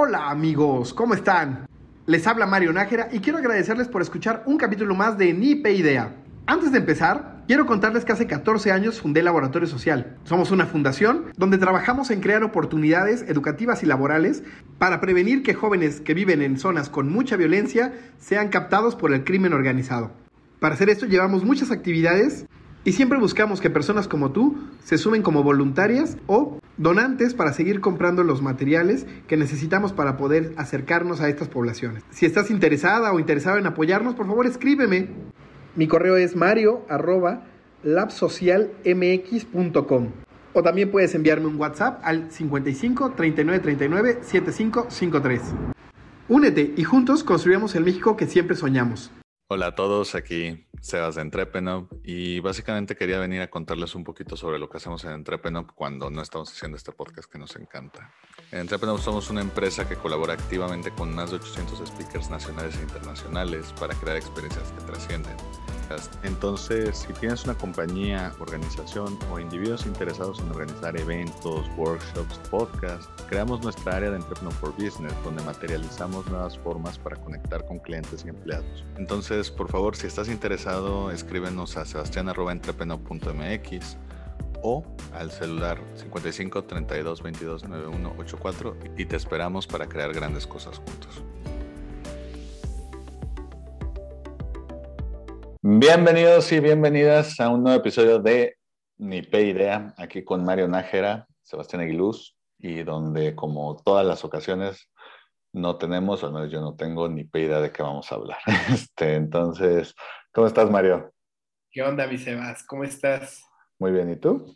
Hola amigos, ¿cómo están? Les habla Mario Nájera y quiero agradecerles por escuchar un capítulo más de Nipe Idea. Antes de empezar, quiero contarles que hace 14 años fundé Laboratorio Social. Somos una fundación donde trabajamos en crear oportunidades educativas y laborales para prevenir que jóvenes que viven en zonas con mucha violencia sean captados por el crimen organizado. Para hacer esto llevamos muchas actividades y siempre buscamos que personas como tú se sumen como voluntarias o donantes para seguir comprando los materiales que necesitamos para poder acercarnos a estas poblaciones. Si estás interesada o interesado en apoyarnos, por favor escríbeme. Mi correo es mario labsocialmx.com o también puedes enviarme un WhatsApp al 55 39 39 7553. Únete y juntos construyamos el México que siempre soñamos. Hola a todos, aquí Sebas de Entrepenop y básicamente quería venir a contarles un poquito sobre lo que hacemos en Entrepenop cuando no estamos haciendo este podcast que nos encanta. En Entrepenop somos una empresa que colabora activamente con más de 800 speakers nacionales e internacionales para crear experiencias que trascienden. Entonces, si tienes una compañía, organización o individuos interesados en organizar eventos, workshops, podcasts, creamos nuestra área de Entrepreneur Business, donde materializamos nuevas formas para conectar con clientes y empleados. Entonces, por favor, si estás interesado, escríbenos a sebastián.entrepreneur.mx o al celular 55 32 22 91 84 y te esperamos para crear grandes cosas juntos. Bienvenidos y bienvenidas a un nuevo episodio de Ni P Idea, aquí con Mario Nájera, Sebastián Aguiluz, y donde, como todas las ocasiones, no tenemos, o al menos yo no tengo ni P idea de qué vamos a hablar. Este, entonces, ¿cómo estás, Mario? ¿Qué onda, mi Sebas? ¿Cómo estás? Muy bien, ¿y tú?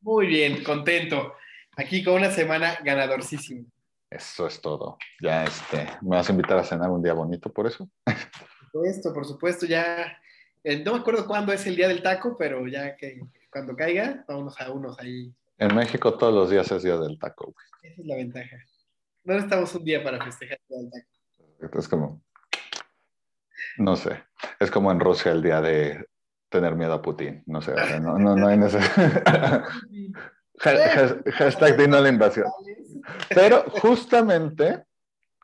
Muy bien, contento. Aquí con una semana ganadorcísima. Eso es todo. Ya, este, ¿me vas a invitar a cenar un día bonito por eso? Por supuesto, por supuesto, ya eh, no me acuerdo cuándo es el día del taco, pero ya que cuando caiga, vámonos a unos ahí. En México todos los días es día del taco. Esa es la ventaja. No estamos un día para festejar el día del taco. Es como, no sé, es como en Rusia el día de tener miedo a Putin. No sé, no, no, no hay necesidad. Hashtag de la invasión. Pero justamente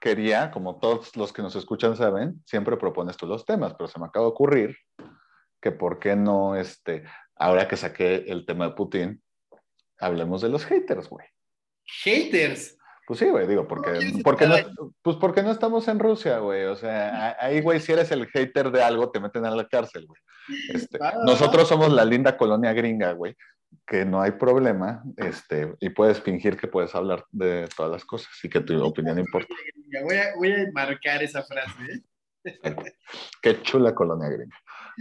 quería, como todos los que nos escuchan saben, siempre propones tú los temas, pero se me acaba de ocurrir que por qué no, este, ahora que saqué el tema de Putin, hablemos de los haters, güey. ¿Haters? Pues sí, güey, digo, porque, porque no, pues porque no estamos en Rusia, güey. O sea, ahí, güey, si eres el hater de algo, te meten a la cárcel, güey. Este, ah. nosotros somos la linda colonia gringa, güey, que no hay problema, este, y puedes fingir que puedes hablar de todas las cosas y que tu opinión importa. Voy a, voy a marcar esa frase, ¿eh? Qué chula colonia gringa.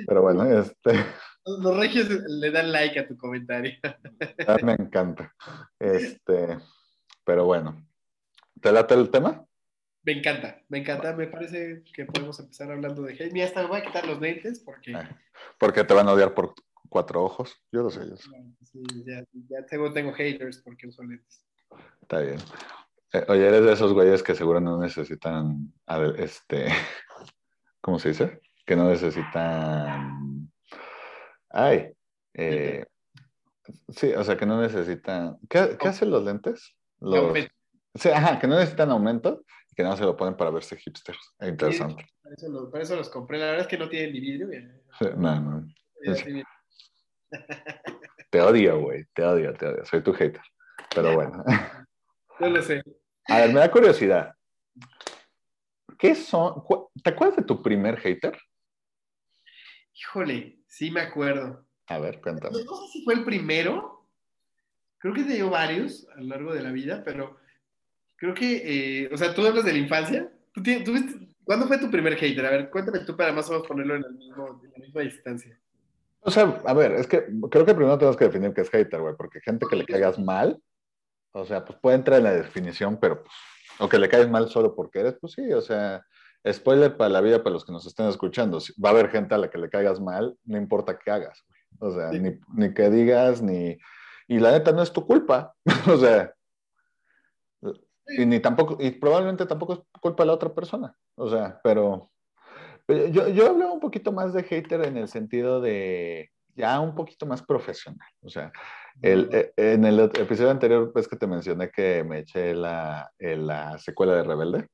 Pero bueno, este. Los regios le dan like a tu comentario. me encanta. Este, pero bueno. ¿Te late el tema? Me encanta, me encanta. Me parece que podemos empezar hablando de hate. Mira, hasta me voy a quitar los lentes porque. Ah, porque te van a odiar por cuatro ojos. Yo lo sé. Yo Sí, ya, ya tengo, tengo haters porque uso lentes. Está bien. Eh, oye, eres de esos güeyes que seguro no necesitan, este, ¿cómo se dice? que no necesitan... Ay, eh, sí, o sea, que no necesitan... ¿Qué, qué hacen los lentes? Los... Sí, ajá, que no necesitan aumento y que no se lo ponen para verse hipsters. interesante. para, eso los, compré. La verdad es que no tienen ni vidrio. no, no. Te odio, güey. Te odio, te odio. Soy tu hater. Pero bueno. Yo lo sé. A ver, me da curiosidad. ¿Qué son? ¿Te acuerdas de tu primer hater? Híjole, sí me acuerdo. A ver, cuéntame. No, sé si fue el primero. Creo que te dio varios a lo largo de la vida, pero creo que, eh, o sea, tú hablas de la infancia. ¿Tú, ¿Cuándo fue tu primer hater? A ver, cuéntame tú para más o menos ponerlo en, el mismo, en la misma distancia. O sea, a ver, es que creo que primero tenemos que definir qué es hater, güey, porque gente que le caigas mal, o sea, pues puede entrar en la definición, pero pues, o que le caes mal solo porque eres, pues sí, o sea, spoiler para la vida para los que nos estén escuchando. Va a haber gente a la que le caigas mal, no importa qué hagas. O sea, ni, ni, que digas, ni... Y la neta no es tu culpa. o sea, y ni tampoco, y probablemente tampoco es culpa de la otra persona. O sea, pero yo, yo hablo un poquito más de hater en el sentido de, ya un poquito más profesional. O sea, el, eh, en el episodio anterior, pues que te mencioné que me eché la, la secuela de Rebelde.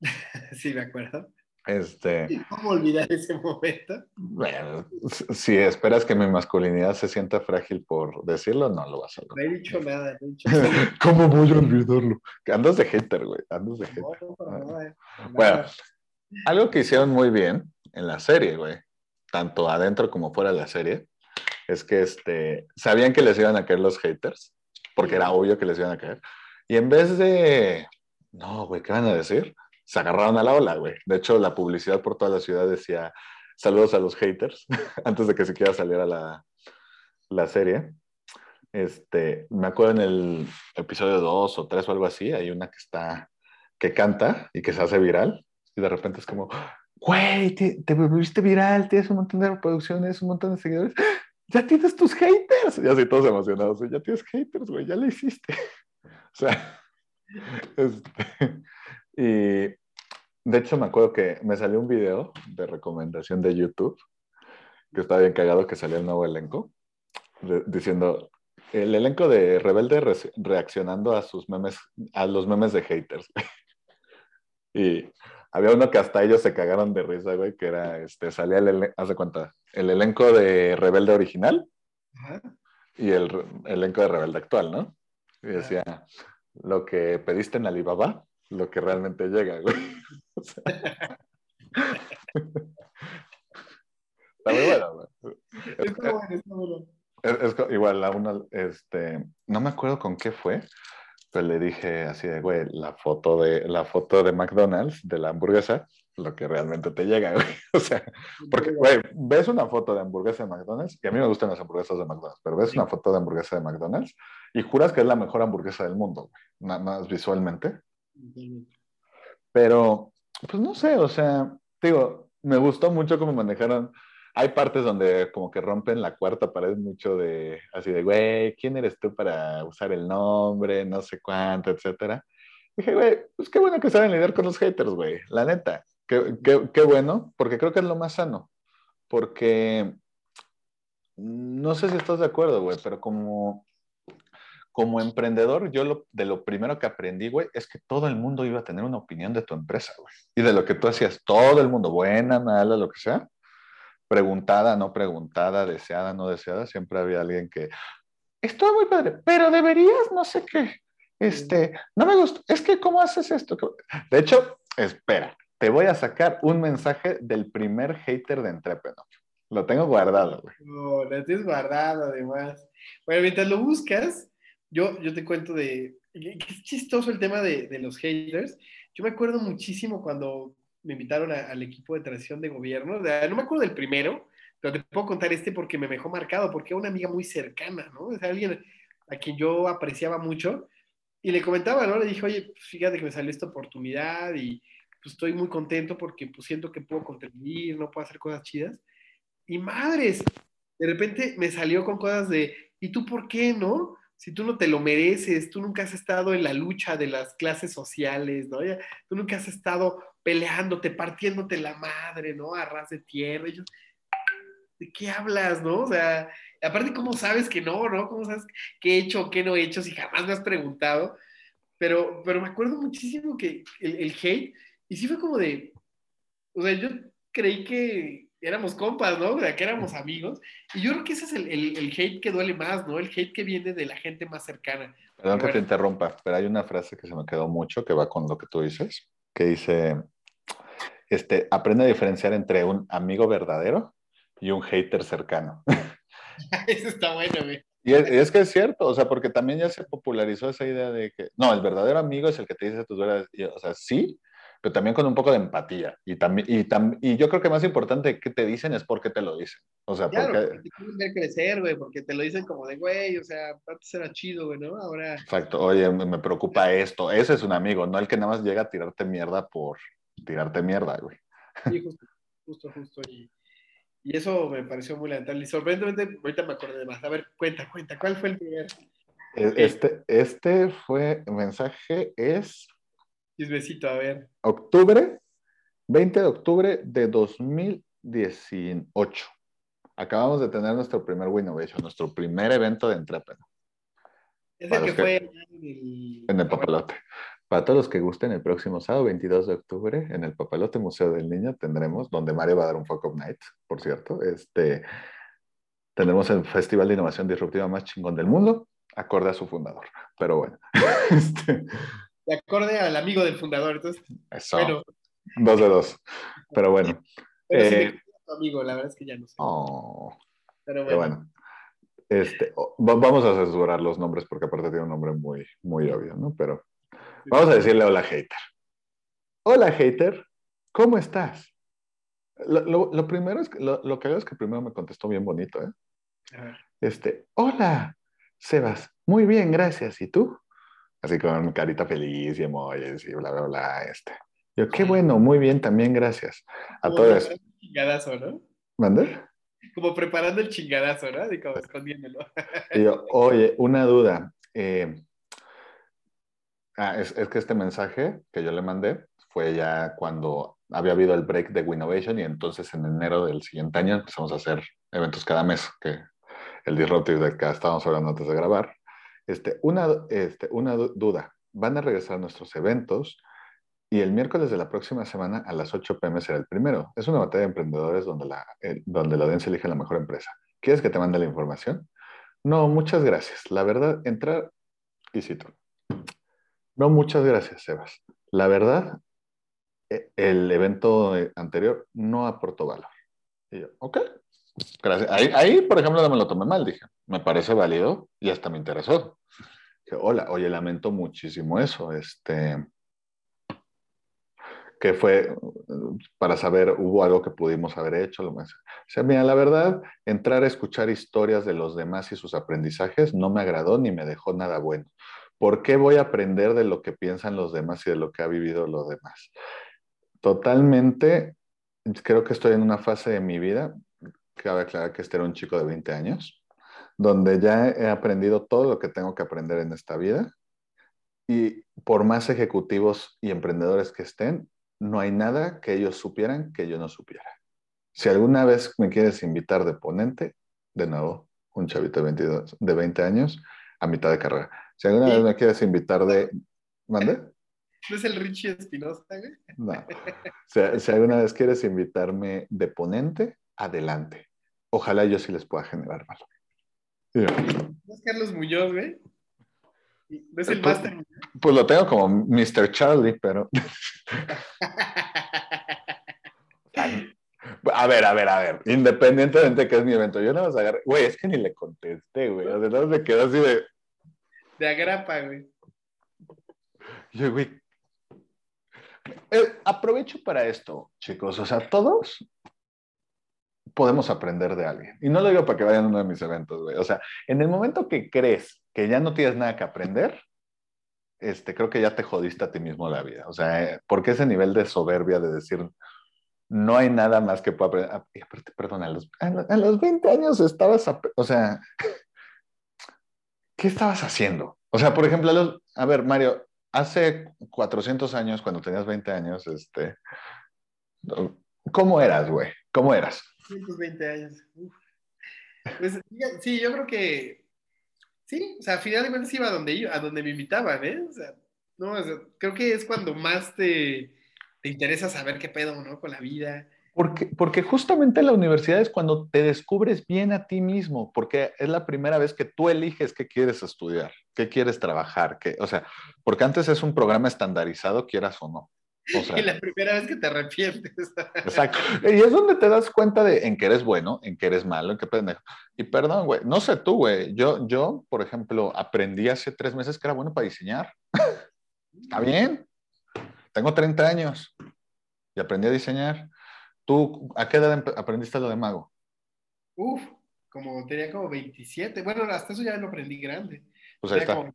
sí, me acuerdo. Este, ¿Cómo olvidar ese momento? Bueno, si esperas que mi masculinidad se sienta frágil por decirlo, no lo vas a lograr. No he dicho nada. No he dicho ¿Cómo voy a olvidarlo? Andas de hater, güey. Andas de hater. Bueno, algo que hicieron muy bien en la serie, güey, tanto adentro como fuera de la serie, es que este, sabían que les iban a caer los haters, porque era obvio que les iban a caer. Y en vez de, no, güey, ¿qué van a decir? Se agarraron a la ola, güey. De hecho, la publicidad por toda la ciudad decía, saludos a los haters, antes de que siquiera saliera la, la serie. Este, me acuerdo en el episodio 2 o 3 o algo así, hay una que está, que canta y que se hace viral, y de repente es como, güey, te, te volviste viral, tienes un montón de reproducciones, un montón de seguidores, ya tienes tus haters. Y así todos emocionados, ya tienes haters, güey, ya lo hiciste. o sea, este, y de hecho me acuerdo que me salió un video de recomendación de YouTube, que está bien cagado que salió el nuevo elenco, diciendo, el elenco de Rebelde reaccionando a sus memes, a los memes de haters. y había uno que hasta ellos se cagaron de risa, güey, que era, este, salía el, haz de cuenta, el elenco de Rebelde original y el elenco de Rebelde actual, ¿no? Y decía, lo que pediste en Alibaba, lo que realmente llega, güey. está muy bueno, güey. Está bueno, está bueno. Es, igual, a una, este, no me acuerdo con qué fue, le dije así de, güey, la foto de, la foto de McDonald's, de la hamburguesa, lo que realmente te llega, güey. O sea, porque, güey, ves una foto de hamburguesa de McDonald's, y a mí me gustan las hamburguesas de McDonald's, pero ves una foto de hamburguesa de McDonald's y juras que es la mejor hamburguesa del mundo, güey, nada más visualmente. Pero, pues no sé, o sea, digo, me gustó mucho cómo manejaron hay partes donde como que rompen la cuarta pared mucho de, así de, güey, ¿quién eres tú para usar el nombre? No sé cuánto, etcétera. Dije, güey, pues qué bueno que saben lidiar con los haters, güey, la neta. Qué, qué, qué, bueno, porque creo que es lo más sano. Porque no sé si estás de acuerdo, güey, pero como, como emprendedor, yo lo, de lo primero que aprendí, güey, es que todo el mundo iba a tener una opinión de tu empresa, güey. Y de lo que tú hacías, todo el mundo, buena, mala, lo que sea preguntada, no preguntada, deseada, no deseada, siempre había alguien que, estoy muy padre, pero deberías, no sé qué, este, no me gusta, es que, ¿cómo haces esto? De hecho, espera, te voy a sacar un mensaje del primer hater de Entrepreneur. Lo tengo guardado, güey. No, lo tienes guardado, además. Bueno, mientras lo buscas, yo, yo te cuento de, es chistoso el tema de, de los haters. Yo me acuerdo muchísimo cuando me invitaron al equipo de transición de gobierno. no me acuerdo del primero, pero te puedo contar este porque me dejó marcado, porque era una amiga muy cercana, ¿no? Es alguien a quien yo apreciaba mucho. Y le comentaba, ¿no? Le dije, oye, pues, fíjate que me salió esta oportunidad y pues estoy muy contento porque pues siento que puedo contribuir, no puedo hacer cosas chidas. Y madres, de repente me salió con cosas de, ¿y tú por qué no? Si tú no te lo mereces, tú nunca has estado en la lucha de las clases sociales, ¿no? Tú nunca has estado peleándote, partiéndote la madre, ¿no? A ras de tierra. ¿De qué hablas, no? O sea, aparte, ¿cómo sabes que no, no? ¿Cómo sabes qué he hecho qué no he hecho si jamás me has preguntado? Pero, pero me acuerdo muchísimo que el, hate, y sí fue como de, o sea, yo creí que éramos compas, ¿no? O sea, que éramos amigos. Y yo creo que ese es el, el, hate que duele más, ¿no? El hate que viene de la gente más cercana. Perdón que te interrumpa, pero hay una frase que se me quedó mucho que va con lo que tú dices, que dice, este, aprende a diferenciar entre un amigo verdadero y un hater cercano. Eso está bueno, güey. Y es, que es cierto, o sea, porque también ya se popularizó esa idea de que, no, el verdadero amigo es el que te dice tus verdades, o sea, sí, pero también con un poco de empatía. Y, también, y, y yo creo que más importante que te dicen es por qué te lo dicen. O sea, claro, porque... te quieren ver crecer, güey, porque te lo dicen como de, güey, o sea, antes era chido, güey, ¿no? Ahora... Exacto, oye, me preocupa esto. Ese es un amigo, no el que nada más llega a tirarte mierda por, tirarte mierda, güey. Sí, justo, justo, justo. Y, y eso me pareció muy lamentable. Y sorprendentemente, ahorita me acordé de más. A ver, cuenta, cuenta, ¿cuál fue el primer? E, este, este fue, el mensaje es... Chismecito, a ver. Octubre, 20 de octubre de 2018. acabamos de tener nuestro primer Winnovation, nuestro primer evento de Entrepreneur. Es el que, fue en el... En el Papalote. Para todos los que gusten, el próximo sábado, 22 de octubre, en el Papalote Museo del Niño tendremos, donde Mario va a dar un Fuck of Night, por cierto, este, tendremos el Festival de Innovación Disruptiva más chingón del mundo, acorde a su fundador. Pero bueno. este, de acorde al amigo del fundador. Entonces, Eso. Bueno. Dos de dos. Pero bueno. Pero eh, tu amigo, la verdad es que ya no sé. Oh, pero bueno. bueno. Este, vamos a censurar los nombres porque aparte tiene un nombre muy, muy obvio, ¿no? Pero vamos a decirle hola, hater. Hola, hater. ¿Cómo estás? Lo, lo, primero es que, lo, lo, que hago es que primero me contestó bien bonito, ¿eh? Este, hola, Sebas. Muy bien, gracias. ¿Y tú? Así con carita feliz y emojis y bla, bla, bla. Este. Yo, qué bueno, muy bien, también gracias. A todos. Chingadazo, ¿no? ¿Mande? Como preparando el chingadazo, ¿no? Y como escondiéndolo. Y yo, oye, una duda. Eh, ah, es, es, que este mensaje que yo le mandé fue ya cuando había habido el break de Winnovation y entonces en enero del siguiente año empezamos a hacer eventos cada mes, que el Disruptive del que estábamos hablando antes de grabar. Este, una, este, una duda. Van a regresar nuestros eventos y el miércoles de la próxima semana a las 8 pm será el primero. Es una batalla de emprendedores donde la, donde la audiencia elige la mejor empresa. ¿Quieres que te mande la información? No, muchas gracias. La verdad, entrar y cito. No, muchas gracias, Sebas. La verdad, e, el evento anterior no aportó valor. Y yo, ok, gracias. Ahí, por ejemplo, no me lo tomé mal, dije me parece válido y hasta me interesó. Dije, hola, oye, lamento muchísimo eso. Este, que fue para saber, hubo algo que pudimos haber hecho. O sea, mira, la verdad, entrar a escuchar historias de los demás y sus aprendizajes no me agradó ni me dejó nada bueno. ¿Por qué voy a aprender de lo que piensan los demás y de lo que ha vivido los demás? Totalmente, creo que estoy en una fase de mi vida, cabe aclarar que este era un chico de 20 años, donde ya he aprendido todo lo que tengo que aprender en esta vida y por más ejecutivos y emprendedores que estén, no hay nada que ellos supieran que yo no supiera. Si alguna vez me quieres invitar de ponente, de nuevo, un chavito de, 22, de 20 años a mitad de carrera. Si alguna vez me quieres invitar de... ¿Mande? ¿No es el Richie Espinosa, No. Si alguna vez quieres invitarme de ponente, adelante. Ojalá yo sí les pueda generar valor. ¿No es Carlos Muñoz, güey? ¿No es el pues, Pues lo tengo como Mr. Charlie, pero. A ver, a ver, a ver. Independientemente de que es mi evento, yo no vas a agarrar. Güey, es que ni le contesté, güey. O sea, me quedó así de. De agrapa, güey. Yo, güey. Eh, aprovecho para esto, chicos. O sea, todos podemos aprender de alguien. Y no lo digo para que vayan a uno de mis eventos, güey. O sea, en el momento que crees que ya no tienes nada que aprender, este, creo que ya te jodiste a ti mismo la vida. O sea, eh, porque ese nivel de soberbia de decir, no hay nada más que pueda aprender. Ah, perdón, a los, a los 20 años estabas, o sea, ¿qué estabas haciendo? O sea, por ejemplo, a, a ver, Mario, hace 400 años, cuando tenías 20 años, este, ¿cómo eras, güey? ¿Cómo eras? 120 años. Pues, sí, yo creo que sí, o sea, finalmente iba a donde iba, a donde me invitaban, ¿eh? O sea, no, creo que es cuando más te, te, interesa saber qué pedo, ¿no? Con la vida. Porque, porque justamente la universidad es cuando te descubres bien a ti mismo, porque es la primera vez que tú eliges qué quieres estudiar, qué quieres trabajar, qué, o sea, porque antes es un programa estandarizado, quieras o no. y la primera vez que te arrepientes. Exacto. Y es donde te das cuenta de en qué eres bueno, en qué eres malo, en qué pendejo. Y perdón, güey, no sé tú, güey. Yo, yo, por ejemplo, aprendí hace tres meses que era bueno para diseñar. Está bien. Tengo 30 años y aprendí a diseñar. ¿Tú a qué edad aprendiste lo de mago? Uf, como tenía como 27. Bueno, hasta eso ya lo aprendí grande. Pues ahí está.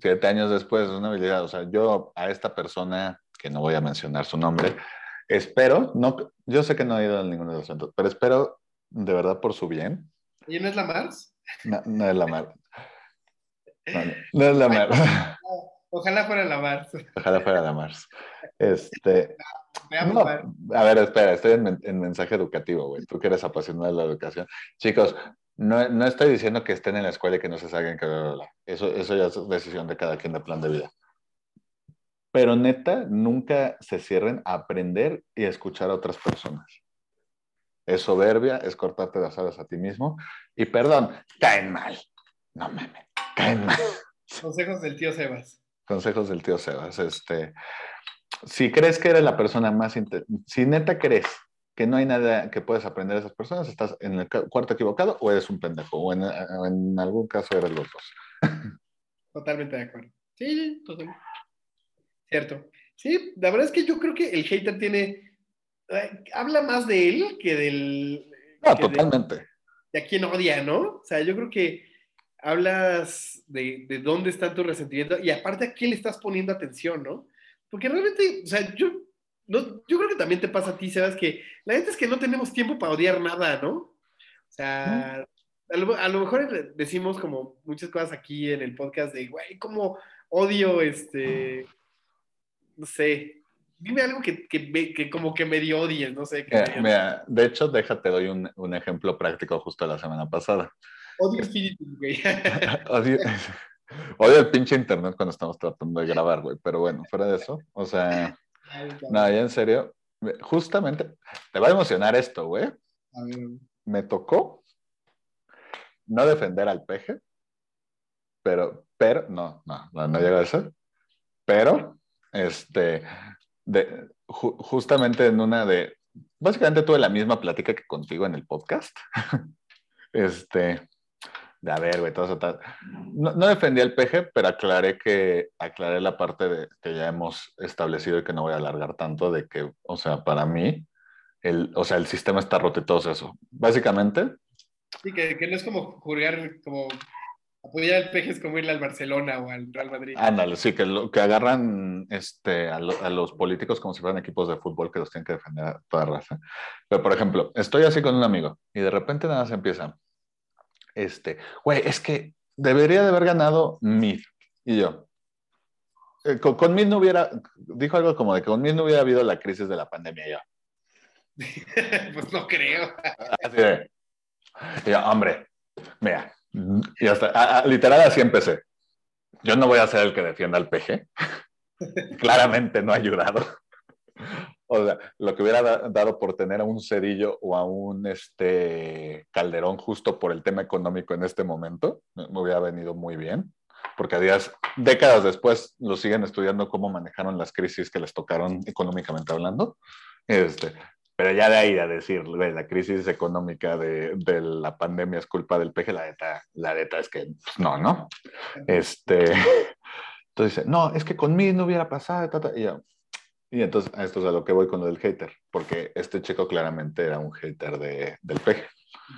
Siete años después, es una habilidad. O sea, yo a esta persona que no voy a mencionar su nombre, espero, no, yo sé que no ha ido a ninguno de los centros, pero espero de verdad por su bien. ¿Y no es la Mars? No, no es la Mars. No, es la Mars. Ojalá fuera la Mars. Ojalá fuera la Mars. Este. a ver, espera, estoy en, mensaje educativo, güey. Tú que eres apasionado de la educación. Chicos, no, no, estoy diciendo que estén en la escuela y que no se salgan eso, eso ya es decisión de cada quien de plan de vida. Pero neta, nunca se cierren a aprender y a escuchar a otras personas. Es soberbia, es cortarte las alas a ti mismo. Y perdón, caen mal. No mames, caen mal. Consejos del tío Sebas. Consejos del tío Sebas. Este, si crees que eres la persona más... Si neta crees que no hay nada que puedes aprender de esas personas, estás en el cuarto equivocado o eres un pendejo. O en, en algún caso eres los dos. Totalmente de acuerdo. Sí, totalmente. Cierto. Sí, la verdad es que yo creo que el hater tiene. Eh, habla más de él que del. No, totalmente. De, a quien odia, ¿no? O sea, yo creo que hablas de, de, dónde está tu resentimiento y aparte a qué le estás poniendo atención, ¿no? Porque realmente, o sea, yo, no, yo creo que también te pasa a ti, Sebas, que la gente es que no tenemos tiempo para odiar nada, ¿no? O sea, a, lo, a, lo, mejor decimos como muchas cosas aquí en el podcast de, güey, como odio este no sé, dime algo que, que, que como que medio odies, no sé. mira, de hecho, déjate, doy un, un, ejemplo práctico justo la semana pasada. Odio espíritu, güey. odio, odio el pinche internet cuando estamos tratando de grabar, güey, pero bueno, fuera de eso, o sea, nada, ya en serio, justamente, te va a emocionar esto, güey. A ver. Me tocó no defender al peje, pero, pero, no, no, no, no llega a eso, pero este, de, justamente en una de, básicamente tuve la misma plática que contigo en el podcast. este, de a ver, güey, todo eso No, no, defendí el peje, pero aclaré que, aclaré la parte de, que ya hemos establecido y que no voy a alargar tanto, de que, o sea, para mí, el, o sea, el sistema está roto y todo eso. Básicamente. Sí, que, que no es como jugar, como Apoyar al peje es como irle al Barcelona o al Real Madrid. Ándale, sí, que, lo, que agarran este, a, los políticos como si fueran equipos de fútbol que los tienen que defender a toda raza. Pero, por ejemplo, estoy así con un amigo y de repente nada se empieza. Este, güey, es que debería de haber ganado Mid. Y yo, eh, con, con no hubiera, dijo algo como de que con Mid no hubiera habido la crisis de la pandemia. Y yo, pues no creo. Así de, y yo, hombre, mira, y hasta, literal así empecé. Yo no voy a ser el que defienda al PG. Claramente no ha ayudado. O sea, lo que hubiera dado por tener a un Cedillo o a un este, Calderón justo por el tema económico en este momento, me hubiera venido muy bien, porque a días, décadas después, lo siguen estudiando cómo manejaron las crisis que les tocaron económicamente hablando. Este, pero ya de ahí a decir, la crisis económica de, de, la pandemia es culpa del peje, la neta, la neta es que pues, no, ¿no? Este, entonces dice, no, es que conmigo no hubiera pasado, y, y entonces a esto es a lo que voy con lo del hater, porque este chico claramente era un hater de, del peje.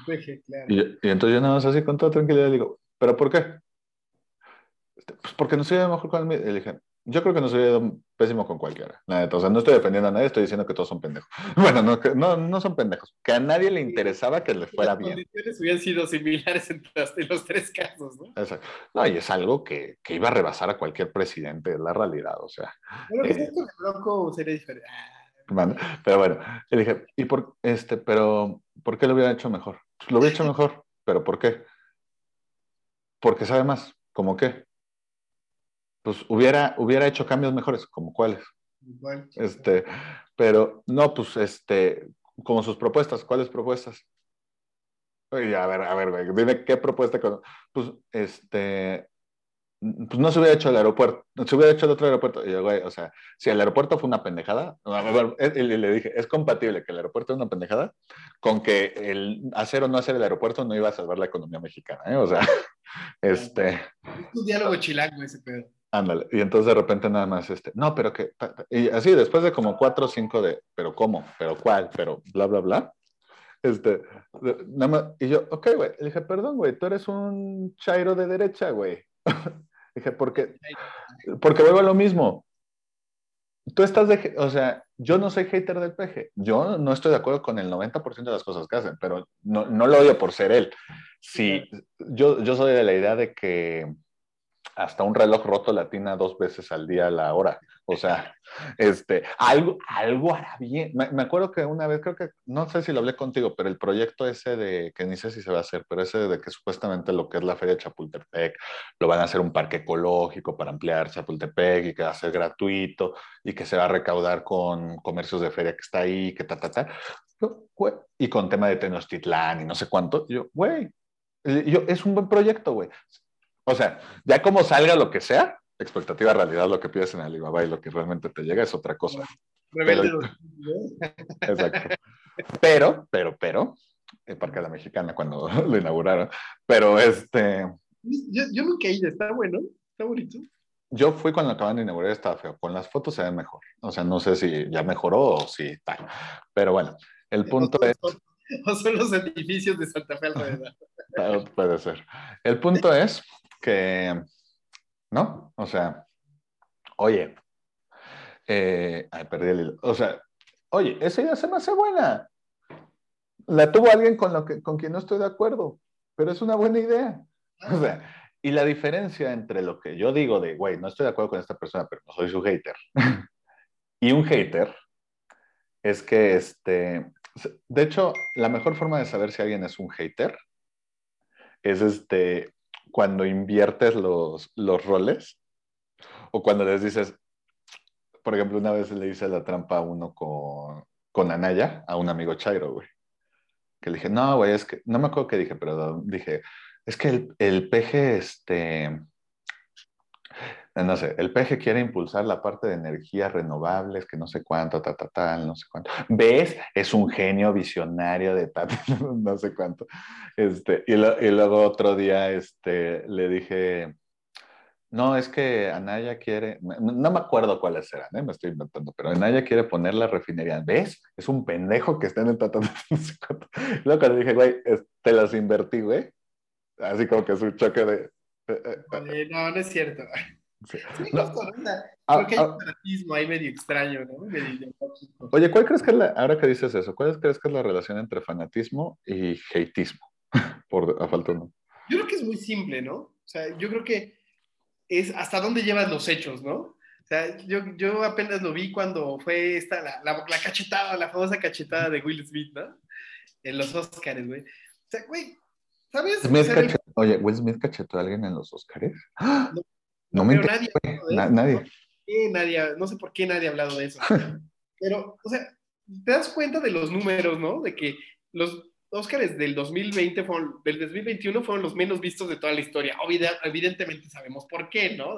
Peje, claro. Y, y, entonces yo nada más así con toda tranquilidad digo, ¿pero por qué? Este, pues porque no soy mejor con el Y le dije, yo creo que no soy pésimo con cualquiera. o sea, no estoy defendiendo a nadie, estoy diciendo que todos son pendejos. Bueno, no, no, no son pendejos. Que a nadie le interesaba que le fuera bien. Las condiciones hubieran sido similares en los, tres casos, ¿no? Exacto. No, y es algo que, que, iba a rebasar a cualquier presidente, es la realidad, o sea. Que eh, con el Bronco sería diferente. pero bueno, le dije, ¿y por, este, pero, ¿por qué lo hubiera hecho mejor? Lo hubiera hecho mejor, pero ¿por qué? Porque sabe más. ¿Cómo qué? Pues hubiera, hubiera hecho cambios mejores, como cuáles. Este, pero no, pues este, como sus propuestas, ¿cuáles propuestas? Oye, a ver, a ver, dime qué propuesta. Pues este, pues no se hubiera hecho el aeropuerto, se hubiera hecho el otro aeropuerto. Y yo, güey, o sea, si el aeropuerto fue una pendejada, a ver, le dije, es compatible que el aeropuerto es una pendejada con que el hacer o no hacer el aeropuerto no iba a salvar la economía mexicana, ¿eh? O sea, este... Es un diálogo chilango ese pedo. Ándale, y entonces de repente nada más, este, no, pero que, y así después de como cuatro o cinco de, pero cómo, pero cuál, pero bla, bla, bla, este, nada más, y yo, ok, güey, le dije, perdón, güey, tú eres un chairo de derecha, güey. dije, porque, porque vuelvo a lo mismo. Tú estás de, o sea, yo no soy hater del peje, yo no estoy de acuerdo con el 90% de las cosas que hacen, pero no, no lo odio por ser él. Sí, yo, yo soy de la idea de que hasta un reloj roto latina dos veces al día a la hora. O sea, este, algo, algo hará bien. Me, acuerdo que una vez, creo que, no sé si lo hablé contigo, pero el proyecto ese de, que ni sé si se va a hacer, pero ese de que supuestamente lo que es la Feria de Chapultepec, lo van a hacer un parque ecológico para ampliar Chapultepec y que va a ser gratuito y que se va a recaudar con comercios de feria que está ahí, que ta, ta, ta. Y con tema de Tenochtitlán y no sé cuánto. Yo, güey, yo, es un buen proyecto, güey. O sea, ya como salga lo que sea, expectativa realidad, lo que pides en Alibaba y lo que realmente te llega es otra cosa. Pero, exacto. Pero, pero, pero, el Parque de la Mexicana cuando lo inauguraron, pero este... Yo, yo nunca he ido, está bueno, está bonito. Yo fui cuando acaban de inaugurar, estaba feo. Con las fotos se ve mejor. O sea, no sé si ya mejoró o si tal. Pero bueno, el punto es... O son los edificios de Santa Fe alrededor. Ah, puede ser. El punto es que, ¿no? O sea, oye, eh, perdí el hilo. O sea, oye, esa idea se me hace buena. La tuvo alguien con, lo que, con quien no estoy de acuerdo, pero es una buena idea. O sea, y la diferencia entre lo que yo digo de, güey, no estoy de acuerdo con esta persona, pero no soy su hater, y un hater, es que, este, de hecho, la mejor forma de saber si alguien es un hater es este, cuando inviertes los, los roles o cuando les dices, por ejemplo, una vez le hice la trampa a uno con, con Anaya, a un amigo Chairo, güey. Que le dije, no, güey, es que, no me acuerdo qué dije, pero dije, es que el, el peje, este, no sé, el PG quiere impulsar la parte de energías renovables, que no sé cuánto, ta, ta, tal, no sé cuánto. ¿Ves? Es un genio visionario de ta, no sé cuánto. Este, y, y, luego otro día este, le dije, no, es que Anaya quiere, no, me acuerdo cuáles eran, ¿eh? me estoy inventando, pero Anaya quiere poner la refinería. ¿Ves? Es un pendejo que está en el ta, no sé cuánto. Y luego cuando dije, güey, te las invertí, güey. Así como que es un choque de... Eh, eh, no, no es cierto. Sí. no. Creo que hay un fanatismo ahí medio extraño, ¿no? Oye, ¿cuál crees que es la, ahora que dices eso, cuál crees que es la relación entre fanatismo y hateismo? Por a falta no. Yo creo que es muy simple, ¿no? O sea, yo creo que es hasta dónde llevas los hechos, ¿no? O sea, yo, yo apenas lo vi cuando fue esta, la, la, la cachetada, la famosa cachetada de Will Smith, ¿no? En los Oscars, güey. O sea, güey, ¿sabes? Oye, ¿Will Smith cachetó a alguien en los Oscars? No, no me nadie, nadie. nadie. No sé por qué nadie ha hablado de eso. Pero, o sea, te das cuenta de los números, ¿no? De que los Óscares del 2020 fueron, del 2021 fueron los menos vistos de toda la historia. Evidentemente sabemos por qué, ¿no?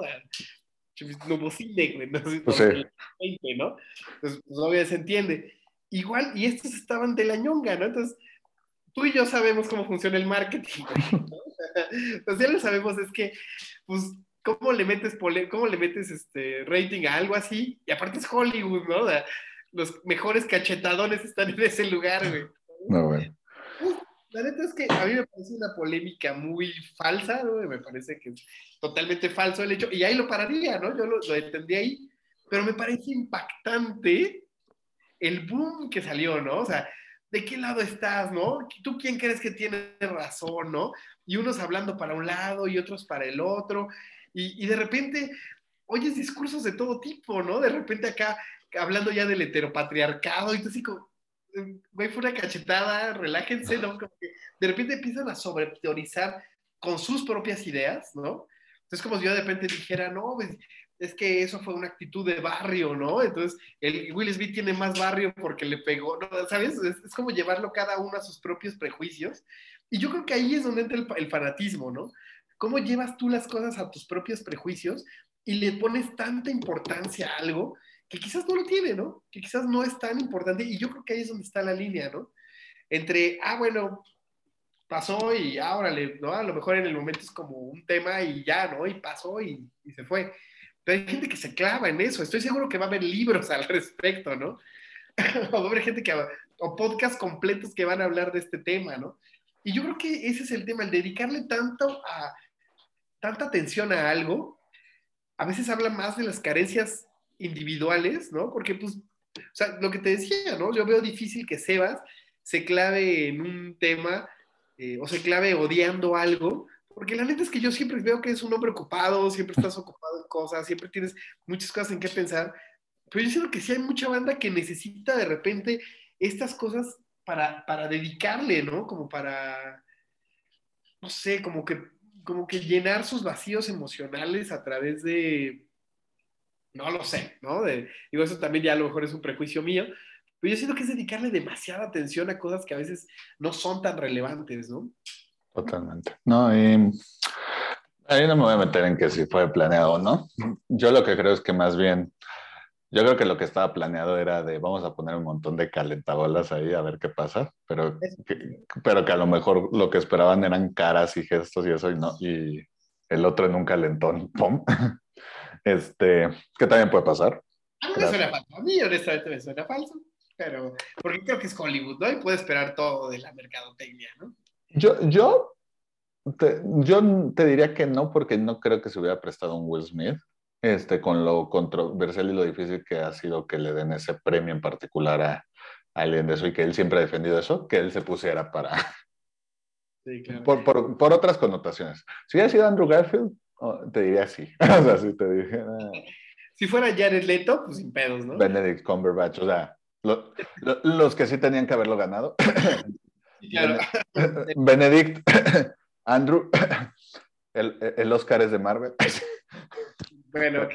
No hubo cine, güey. No, pues ¿no? Entonces, pues obviamente se entiende. Igual, y estos estaban de la ñonga, ¿no? Entonces, tú y yo sabemos cómo funciona el marketing, ¿no? Entonces, ya lo sabemos, es que, pues, ¿cómo le metes, cómo le metes este rating a algo así? Y aparte es Hollywood, ¿no? los mejores cachetadones están en ese lugar, güey. No, güey. La neta es que a mí me parece una polémica muy falsa, ¿no? Me parece que es totalmente falso el hecho, y ahí lo pararía, ¿no? Yo lo, lo entendí ahí, pero me parece impactante el boom que salió, ¿no? O sea, ¿de qué lado estás, no? ¿Tú quién crees que tiene razón, no? Y unos hablando para un lado y otros para el otro, y, de repente oyes discursos de todo tipo, ¿no? De repente acá hablando ya del heteropatriarcado y tú así como, güey, fue una cachetada, relájense, ¿no? Como que de repente empiezan a sobreteorizar con sus propias ideas, ¿no? Entonces como si yo de repente dijera, no, pues, es que eso fue una actitud de barrio, ¿no? Entonces el Will Smith tiene más barrio porque le pegó, ¿no? ¿sabes? Es, como llevarlo cada uno a sus propios prejuicios. Y yo creo que ahí es donde entra el fanatismo, ¿no? ¿Cómo llevas tú las cosas a tus propios prejuicios y le pones tanta importancia a algo que quizás no lo tiene, ¿no? Que quizás no es tan importante. Y yo creo que ahí es donde está la línea, ¿no? Entre, ah, bueno, pasó y ahora, ¿no? A lo mejor en el momento es como un tema y ya, ¿no? Y pasó y, y se fue. Pero hay gente que se clava en eso. Estoy seguro que va a haber libros al respecto, ¿no? o va a haber gente que, o podcasts completos que van a hablar de este tema, ¿no? Y yo creo que ese es el tema, el dedicarle tanto a, tanta atención a algo, a veces habla más de las carencias individuales, ¿no? Porque, pues, o sea, lo que te decía, ¿no? Yo veo difícil que Sebas se clave en un tema eh, o se clave odiando algo, Porque la neta es que yo siempre veo que es un hombre ocupado, siempre estás ocupado en cosas, siempre tienes muchas cosas en qué pensar. Pero yo siento que sí hay mucha banda que necesita de repente estas cosas para, para dedicarle, ¿no? Como para, no sé, como que, como que llenar sus vacíos emocionales a través de, no lo sé, ¿no? De, digo, eso también ya a lo mejor es un prejuicio mío, pero yo siento que es dedicarle demasiada atención a cosas que a veces no son tan relevantes, ¿no? Totalmente. No, y ahí no me voy a meter en que si fue planeado o no. Yo lo que creo es que más bien, yo creo que lo que estaba planeado era de vamos a poner un montón de calentabolas ahí a ver qué pasa, pero que, pero que a lo mejor lo que esperaban eran caras y gestos y eso y no, y el otro en un calentón, ¡pum! Este, que también puede pasar. A mí me suena falso, a mí honestamente me suena falso, pero porque creo que es Hollywood, ¿no? Y puede esperar todo de la mercadotecnia, ¿no? Yo, yo, te, yo te diría que no, porque no creo que se hubiera prestado un Will Smith, este, con lo controversial y lo difícil que ha sido que le den ese premio en particular a, alguien de eso y que él siempre ha defendido eso, que él se pusiera para... Sí, claro. Por, por, por otras connotaciones. Si hubiera sido Andrew Garfield, oh, te diría sí. o sea, si te dijera... Si fuera Jared Leto, pues sin pedos, ¿no? Benedict Cumberbatch, o sea, lo, lo, los que sí tenían que haberlo ganado. Claro. Benedict, Andrew, el, el, Oscar es de Marvel. Bueno, ok.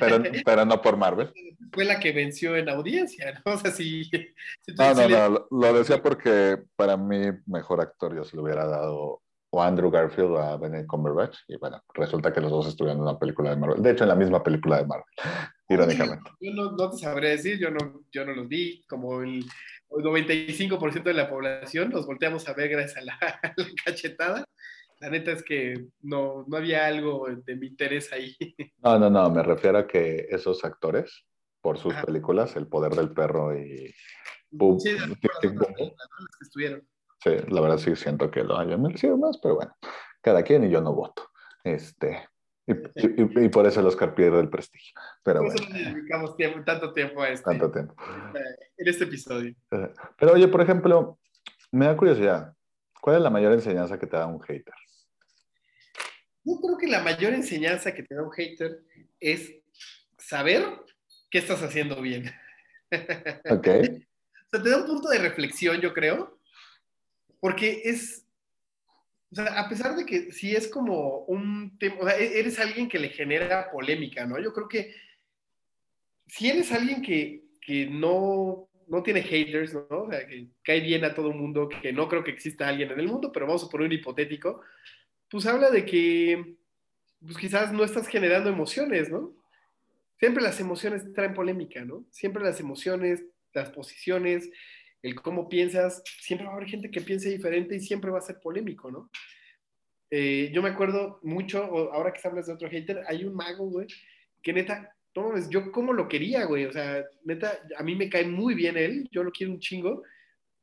Pero, pero, no por Marvel. Fue la que venció en audiencia, ¿no? O sea, si. si no, no, no, lo, lo decía porque para mí, mejor actor yo se lo hubiera dado o Andrew Garfield o a Benedict Cumberbatch. Y bueno, resulta que los dos estuvieron en una película de Marvel. De hecho, en la misma película de Marvel, irónicamente. Yo no, no te sabré decir, yo no, yo no los vi. Como el 95% de la población nos volteamos a ver gracias a la, a la, cachetada. La neta es que no, no había algo de mi interés ahí. No, no, no, me refiero a que esos actores, por sus Ajá. películas, El Poder del Perro y... Boom, sí, tic, tic, boom, que estuvieron. Sí, la verdad sí siento que lo hayan merecido más, pero bueno, cada quien y yo no voto. Este, y, y, y, por eso el Oscar pierde el prestigio. Pero por bueno. eso dedicamos tiempo, tanto tiempo a este, Tanto tiempo. en este episodio. Pero oye, por ejemplo, me da curiosidad, ¿cuál es la mayor enseñanza que te da un hater? Yo creo que la mayor enseñanza que te da un hater es saber qué estás haciendo bien. Ok. o sea, te da un punto de reflexión, yo creo, porque es, o sea, a pesar de que sí es como un tema, o sea, eres alguien que le genera polémica, ¿no? Yo creo que si eres alguien que, que no, no tiene haters, ¿no? O sea, que cae bien a todo el mundo, que no creo que exista alguien en el mundo, pero vamos a poner un hipotético, pues habla de que pues quizás no estás generando emociones, ¿no? Siempre las emociones traen polémica, ¿no? Siempre las emociones, las posiciones, el cómo piensas, siempre va a haber gente que piense diferente y siempre va a ser polémico, ¿no? Eh, yo me acuerdo mucho, ahora que hablas de otro hater, hay un mago, güey, que neta, no mames, yo como lo quería, güey, o sea, neta, a mí me cae muy bien él, yo lo quiero un chingo,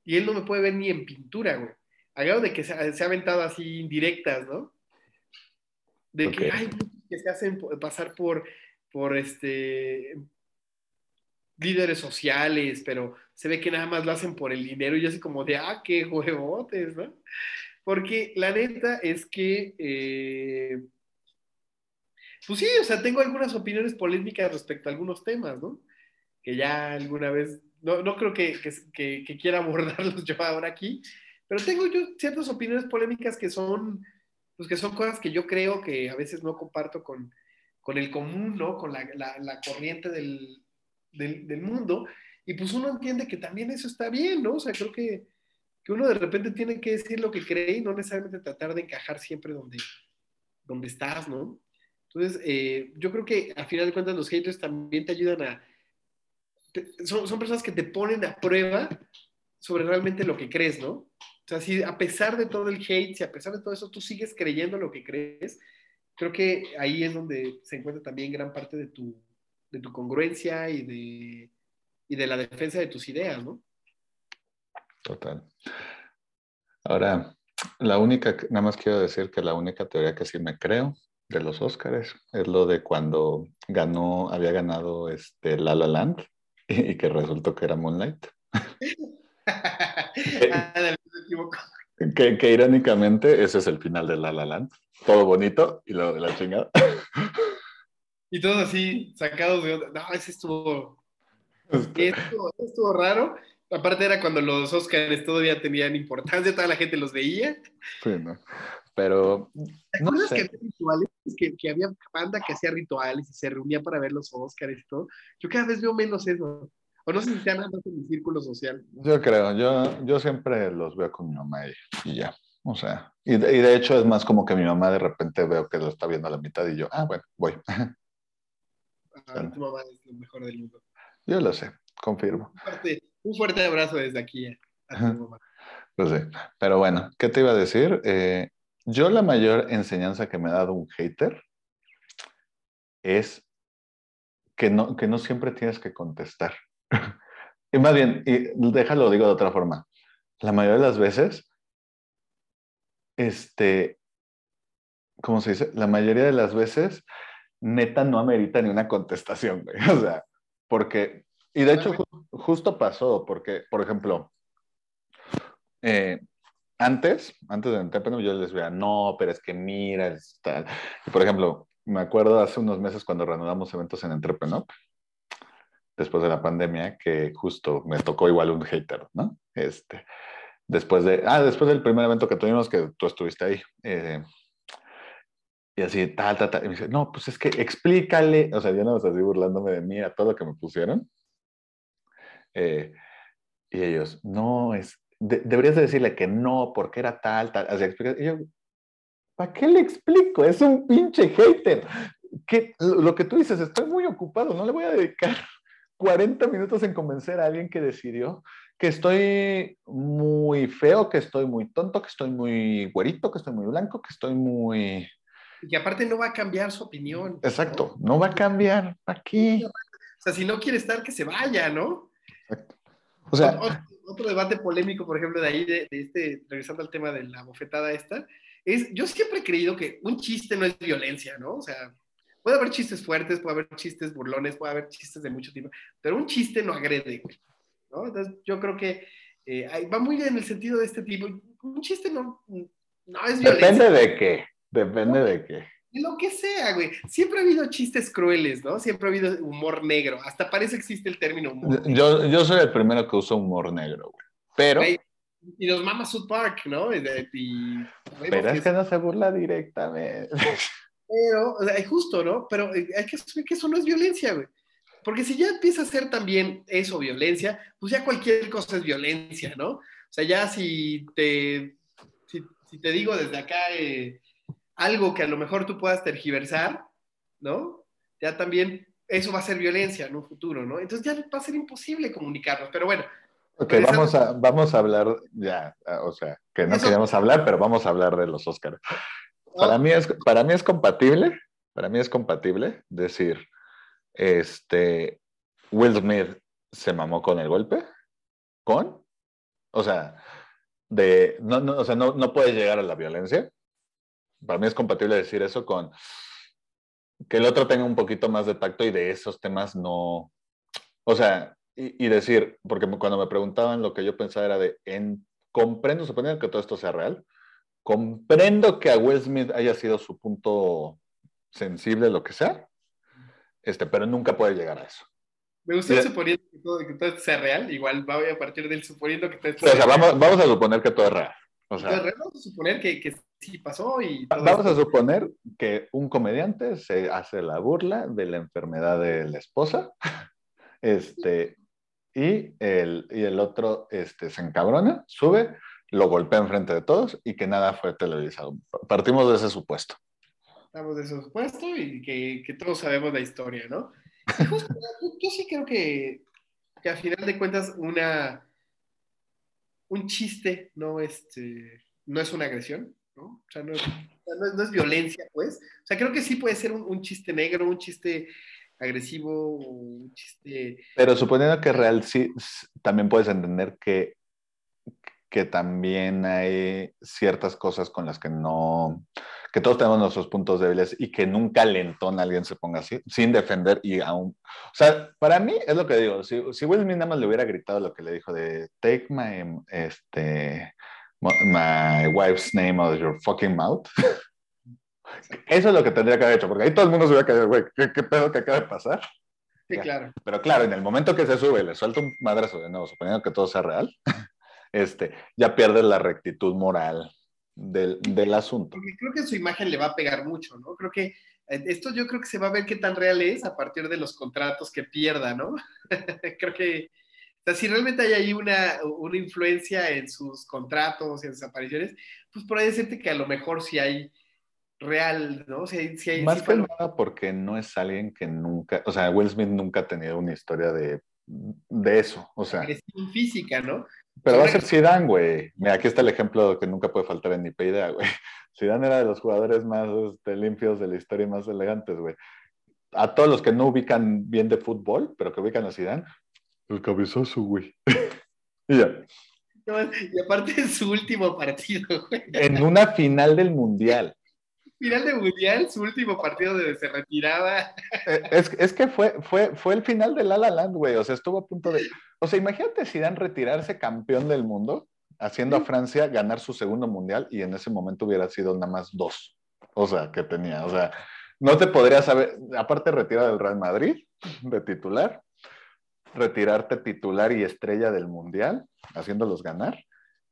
y él no me puede ver ni en pintura, güey. Grado de que se, se ha aventado así indirectas, ¿no? De okay. que hay que se hacen pasar por, por este, líderes sociales, pero se ve que nada más lo hacen por el dinero y yo así como de, ah, qué huevotes, ¿no? Porque la neta es que, eh, pues sí, o sea, tengo algunas opiniones polémicas respecto a algunos temas, ¿no? Que ya alguna vez, no, no creo que, que, que, quiera abordarlos yo ahora aquí, pero tengo yo ciertas opiniones polémicas que son, pues que son cosas que yo creo que a veces no comparto con, con el común, ¿no? Con la, la, corriente del, del, mundo. Y pues uno entiende que también eso está bien, ¿no? O sea, creo que, que, uno de repente tiene que decir lo que cree y no necesariamente tratar de encajar siempre donde, donde estás, ¿no? Entonces, eh, yo creo que al final de cuentas los haters también te ayudan a... Son, son personas que te ponen a prueba sobre realmente lo que crees, ¿no? O sea, si a pesar de todo el hate, si a pesar de todo eso tú sigues creyendo lo que crees, creo que ahí es donde se encuentra también gran parte de tu, de tu congruencia y de, y de la defensa de tus ideas, ¿no? Total. Ahora, la única, nada más quiero decir que la única teoría que sí me creo de los Óscares es lo de cuando ganó, había ganado este La La Land y, y que resultó que era Moonlight. equivoco. Que, que, irónicamente ese es el final de La La Land. todo bonito y luego de la chingada. Y todos así, sacados de. No, ese estuvo, estuvo, estuvo raro. Aparte era cuando los Oscars todavía tenían importancia, toda la gente los veía. Sí, ¿no? Pero. ¿Te acuerdas que había rituales? Que, que, había banda que hacía rituales y se reunía para ver los Oscars y todo. Yo cada vez veo menos eso. O no sé si sean en mi círculo social. Yo creo, yo, yo siempre los veo con mi mamá y, y ya. O sea, y de, y de, hecho es más como que mi mamá de repente veo que lo está viendo a la mitad y yo, ah, bueno, voy. Ah, tu mamá es lo mejor del mundo. Yo lo sé, confirmo. Un fuerte, un fuerte abrazo desde aquí a tu mamá. Pues sí. Pero bueno, ¿qué te iba a decir? Eh, yo la mayor enseñanza que me ha dado un hater es que no, que no siempre tienes que contestar. y más bien, y déjalo, digo de otra forma. La mayoría de las veces, este, ¿cómo se dice? La mayoría de las veces, neta no amerita ni una contestación, güey. O sea, porque, y de hecho, ju justo pasó, porque, por ejemplo, eh, antes, antes de Entrepreneur, yo les veía, no, pero es que mira, es tal. Y por ejemplo, me acuerdo hace unos meses cuando reanudamos eventos en Entrepreneur, después de la pandemia, que justo me tocó igual un hater, ¿no? Este, después de, ah, después del primer evento que tuvimos, que tú estuviste ahí, eh, y así, tal, tal, tal, y me dice, no, pues es que explícale, o sea, yo no me así burlándome de mí a todo lo que me pusieron. Eh, y ellos, no, es, de, deberías de decirle que no, porque era tal, tal, así Y yo, ¿para qué le explico? Es un pinche hater. Que, lo que tú dices, estoy muy ocupado, no le voy a dedicar 40 minutos en convencer a alguien que decidió que estoy muy feo, que estoy muy tonto, que estoy muy güerito, que estoy muy blanco, que estoy muy... Y aparte no va a cambiar su opinión. Exacto, no, no va a cambiar aquí. O sea, si no quiere estar, que se vaya, ¿no? Exacto. O sea, otro, otro, debate polémico, por ejemplo, de ahí, de, de, este, regresando al tema de la bofetada esta, es, yo siempre he creído que un chiste no es violencia, ¿no? O sea, puede haber chistes fuertes, puede haber chistes burlones, puede haber chistes de mucho tipo, pero un chiste no agrede, ¿no? Entonces, yo creo que eh, va muy bien en el sentido de este tipo. Un chiste no, no es violencia. Depende de qué, depende de qué. Lo que sea, güey. Siempre ha habido chistes crueles, ¿no? Siempre ha habido humor negro. Hasta parece que existe el término humor negro. Yo, yo soy el primero que usa humor negro, güey. Pero... Güey, y los mama South Park, ¿no? Y, y, güey, pero es que no se burla directamente. Pero, o sea, justo, ¿no? Pero eh, hay que asumir que eso no es violencia, güey. Porque si ya empieza a ser también eso violencia, pues ya cualquier cosa es violencia, ¿no? O sea, ya si te, si, si te digo desde acá eh, algo que a lo mejor tú puedas tergiversar, ¿no? Ya también eso va a ser violencia en un futuro, ¿no? Entonces ya va a ser imposible comunicarnos, pero bueno. Ok, vamos a, vamos a hablar ya, o sea, que no eso, queríamos hablar, pero vamos a hablar de los Oscars. Para, mí es, para mí es compatible, para mí es compatible decir, este, Will Smith se mamó con el golpe, con, o sea, de, no, no, o sea, no, no llegar a la violencia. Para mí es compatible decir eso con que el otro tenga un poquito más de tacto y de esos temas no, o sea, y, y decir, porque cuando me preguntaban lo que yo pensaba era de, en, comprendo, suponiendo que todo esto sea real, comprendo que a Will Smith haya sido su punto sensible, lo que sea, este, pero nunca puede llegar a eso. Me gusta el suponiendo que todo, que todo, sea real, igual voy a partir del suponiendo que todo esto o sea, vamos, vamos, a suponer que todo es real. O sea, real, vamos a suponer que, que sí pasó y... vamos esto. a suponer que un comediante se hace la burla de la enfermedad de la esposa, este, y el, y el otro este, se encabrona, sube, lo golpea enfrente de todos y que nada fue televisado. Partimos de ese supuesto. Estamos de ese supuesto y que, que todos sabemos la historia, ¿no? Justo, yo sí creo que, que a final de cuentas una, un chiste no, este, no es una agresión, ¿no? O sea, no, no, es, no, es, violencia, pues. O sea, creo que sí puede ser un, un chiste negro, un chiste agresivo, un chiste... Pero suponiendo que real sí, también puedes entender que que también hay ciertas cosas con las que no, que todos tenemos nuestros puntos débiles y que nunca alentón a alguien se ponga así, sin defender y aún, o sea, para mí es lo que digo, si, si Will Smith nada más le hubiera gritado lo que le dijo de take my, este, my wife's name out of your fucking mouth, Eso es lo que tendría que haber hecho, porque ahí todo el mundo se hubiera caído, güey, ¿qué, ¿qué, pedo que acaba de pasar? Sí, claro. Pero claro, en el momento que se sube, le suelta un madrazo de nuevo, suponiendo que todo sea real, este, ya pierde la rectitud moral del, del asunto. Porque creo que su imagen le va a pegar mucho, ¿no? Creo que eh, esto yo creo que se va a ver qué tan real es a partir de los contratos que pierda, ¿no? creo que, o sea, si realmente hay ahí una, una influencia en sus contratos y en sus apariciones, pues por ahí decirte que a lo mejor sí hay real, ¿no? Si hay, si hay, Más sí que nada porque no es alguien que nunca, o sea, Will Smith nunca ha tenido una historia de, de eso, o sea, agresión física, ¿no? Pero va a ser Zidane, güey. Mira, aquí está el ejemplo que nunca puede faltar en ni idea, güey. Zidane era de los jugadores más este, limpios de la historia y más elegantes, güey. A todos los que no ubican bien de fútbol, pero que ubican a Zidane, el cabezoso, güey. y ya. Y aparte en su último partido, güey. En una final del mundial. Final de Mundial, su último partido donde se retiraba. Eh, Es, es que fue, fue, fue el final de La La Land, güey. O sea, estuvo a punto de. O sea, imagínate Zidane retirarse campeón del mundo, haciendo a Francia ganar su segundo mundial y en ese momento hubiera sido nada más dos. O sea, que tenía. O sea, no te podrías saber. Aparte, retirar del Real Madrid de titular, retirarte titular y estrella del mundial, haciéndolos ganar.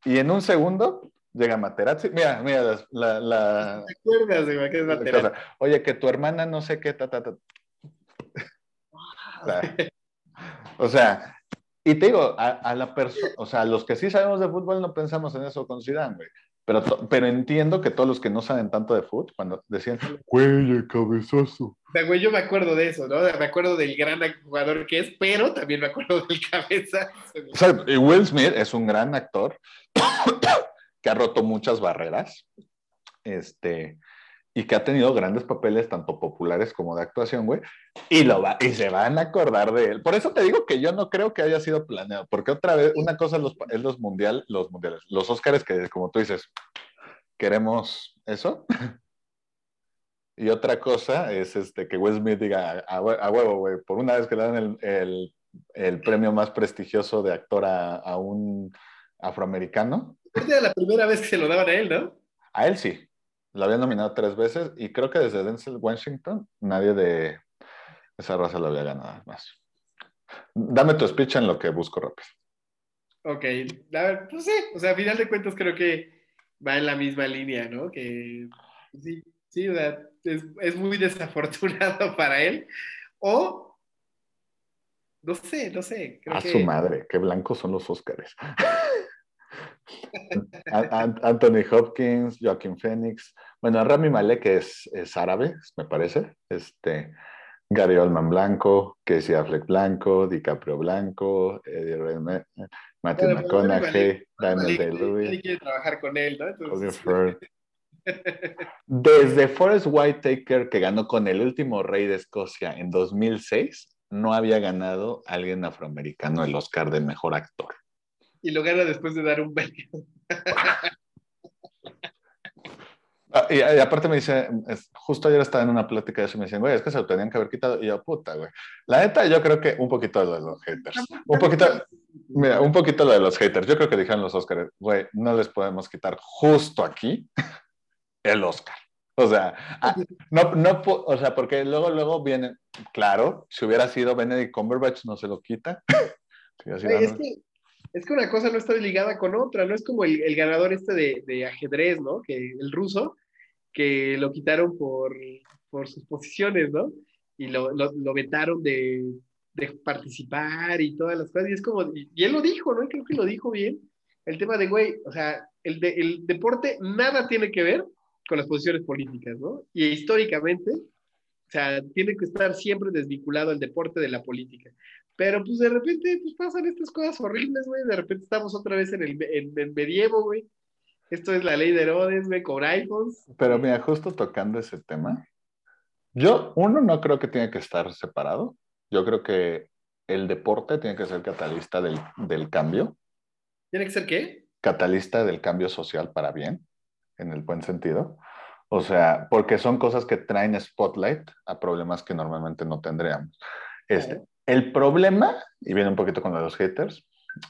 Y en un segundo llega Materazzi. Mira, mira, la- la- la, ¿Te acuerdas, güey? Que es cosa. Oye, que tu hermana no sé qué, ta, ta, ta. O sea, y te digo, a, a la persona, o sea, los que sí sabemos de fútbol no pensamos en eso con Zidane, güey. Pero, pero entiendo que todos los que no saben tanto de fútbol, cuando decían, güey, el cabezazo. O sea, güey, yo me acuerdo de eso, ¿no? Me acuerdo del gran jugador que es, pero también me acuerdo del cabeza. O sea, Will Smith es un gran actor que ha roto muchas barreras, este, y que ha tenido grandes papeles, tanto populares como de actuación, güey, y, lo va, y se van a acordar de él. Por eso te digo que yo no creo que haya sido planeado, porque otra vez, una cosa es los, es los, mundial, los mundiales, los Óscares que, como tú dices, queremos eso. Y otra cosa es este, que Will Smith diga a, a huevo, güey, por una vez que le dan el, el- el premio más prestigioso de actor a, a un afroamericano, era la primera vez que se lo daban a él, ¿no? a él sí. Lo había nominado tres veces y creo que desde Denzel Washington nadie de esa raza lo había ganado más. Dame tu speech en lo que busco rápido. Ok, a ver, pues sí, o sea, a final de cuentas creo que va en la misma línea, ¿no? Que sí, sí, o sea, es, es muy desafortunado para él. O, no sé, no sé. Creo A que, su madre, qué blancos son los Óscares. An- An- Anthony Hopkins, Joaquin Phoenix, bueno, Rami Malek es, es árabe, me parece. Este, Gary Oldman blanco, Casey Affleck blanco, DiCaprio blanco, Eddie Redmayne, Matthew Bueno, McConaughey, Daniel Day-Lewis. nadie quiere trabajar con él, ¿no? Colin Entonces, Firth. Desde Forrest Whitaker, que ganó con el último rey de Escocia en 2006, no había ganado alguien afroamericano el Oscar de mejor actor. Y lo gana después de dar un beso. Ah, y, y aparte me dice, es- justo ayer estaba en una plática de eso y me dicen, güey, es que se lo tenían que haber quitado. Y yo, puta, güey. La neta, yo creo que un poquito de lo de los haters. Un poquito, mira, un poquito lo de los haters. Yo creo que dijeron los Oscars, güey, no les podemos quitar justo aquí el Oscar. O sea, ah, no, no, o sea, porque luego, luego vienen, claro, si hubiera sido Benedict Cumberbatch, no se lo quita. Sido Güey, es, que, es que una cosa no está ligada con otra, no es como el, el ganador este de, de ajedrez, ¿no? Que el ruso, que lo quitaron por, por sus posiciones, ¿no? Y lo, lo, vetaron de, de participar y todas las cosas. Y es como, y, él lo dijo, ¿no? Creo que lo dijo bien. El tema de, güey, o sea, el, de- el deporte nada tiene que ver con las posiciones políticas, ¿no? Y históricamente, o sea, tiene que estar siempre desvinculado el deporte de la política. Pero pues de repente pues, pasan estas cosas horribles, güey. De repente estamos otra vez en el en, en medievo, güey. Esto es la ley de Herodes, güey, con iPhones. Pero mira, justo tocando ese tema, yo, uno, no creo que tiene que estar separado. Yo creo que el deporte tiene que ser catalista del, del cambio, ¿Tiene que ser qué? catalista del cambio social para bien, en el buen sentido. O sea, porque son cosas que traen spotlight a problemas que normalmente no tendríamos. Este. El problema, y viene un poquito con los haters,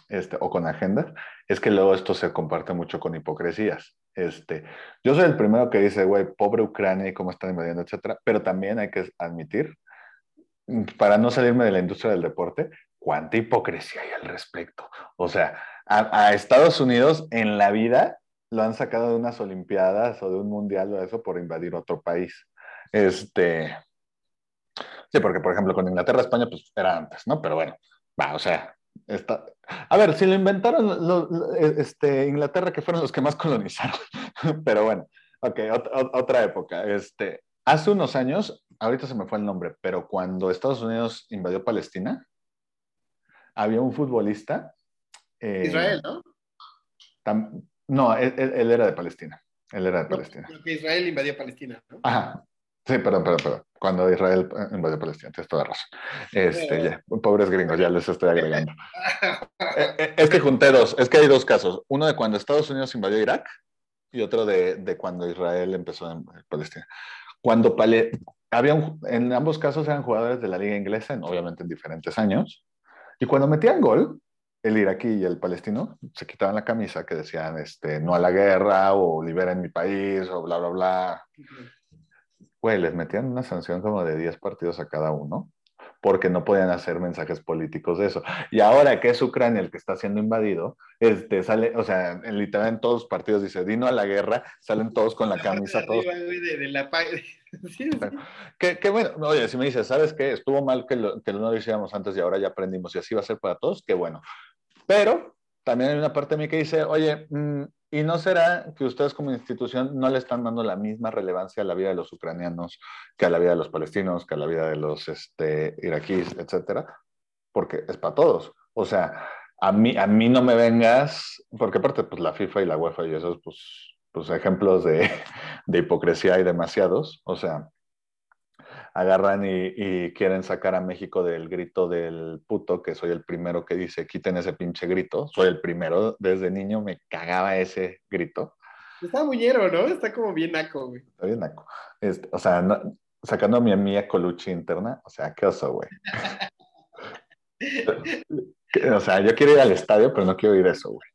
este, o con agendas, es que luego esto se comparte mucho con hipocresías. Este, yo soy el primero que dice, güey, pobre Ucrania y cómo están invadiendo, etcétera, pero también hay que admitir, para no salirme de la industria del deporte, cuánta hipocresía hay al respecto. O sea, a, Estados Unidos en la vida lo han sacado de unas Olimpiadas o de un Mundial o eso por invadir otro país. Este, sí, porque por ejemplo con Inglaterra, España, pues era antes, ¿no? Pero bueno, va, o sea, está... A ver, si lo inventaron este, Inglaterra, que fueron los que más colonizaron, pero bueno, ok, otra época. Este, hace unos años, ahorita se me fue el nombre, pero cuando Estados Unidos invadió Palestina, había un futbolista. Eh, Israel, ¿no? no, él, era de Palestina. Él era de Palestina. que Israel invadió Palestina, ¿no? Ajá. Sí, perdón, perdón, perdón. Cuando Israel invadió Palestina, tienes toda razón. Este, ya, pobres gringos, ya les estoy agregando. Eh, eh, es que junté dos, es que hay dos casos. Uno de cuando Estados Unidos invadió Irak y otro de, de cuando Israel empezó en Palestina. Cuando había en ambos casos eran jugadores de la liga inglesa, obviamente en diferentes años, y cuando metían gol, el iraquí y el palestino se quitaban la camisa que decían este, no a la guerra o liberen mi país o bla, bla, bla. Güey, les metían una sanción como de 10 partidos a cada uno porque no podían hacer mensajes políticos de eso. Y ahora que es Ucrania el que está siendo invadido, este, sale, o sea, en, literal en todos los partidos dice, dino a la guerra, salen todos con la camisa, todos. Que, bueno, oye, si me dices, ¿sabes qué? Estuvo mal que, lo, que no lo hiciéramos antes y ahora ya aprendimos y así va a ser para todos, qué bueno. Pero también hay una parte de mí que dice, oye, mm, ¿y no será que ustedes como institución no le están dando la misma relevancia a la vida de los ucranianos que a la vida de los palestinos, que a la vida de los este, iraquíes, etcétera? Porque es para todos. O sea, a mí, a mí no me vengas, porque aparte, pues la FIFA y la UEFA y esos, pues, pues ejemplos de, de hipocresía hay demasiados. O sea, agarran y, quieren sacar a México del grito del puto, que soy el primero que dice, quiten ese pinche grito. Soy el primero, desde niño me cagaba ese grito. Está muñero, ¿no? Está como bien naco, güey. Está bien naco. Este, o sea, sacando a mi amiga Colucci interna, o sea, qué oso, güey. o sea, yo quiero ir al estadio, pero no quiero ir eso, güey.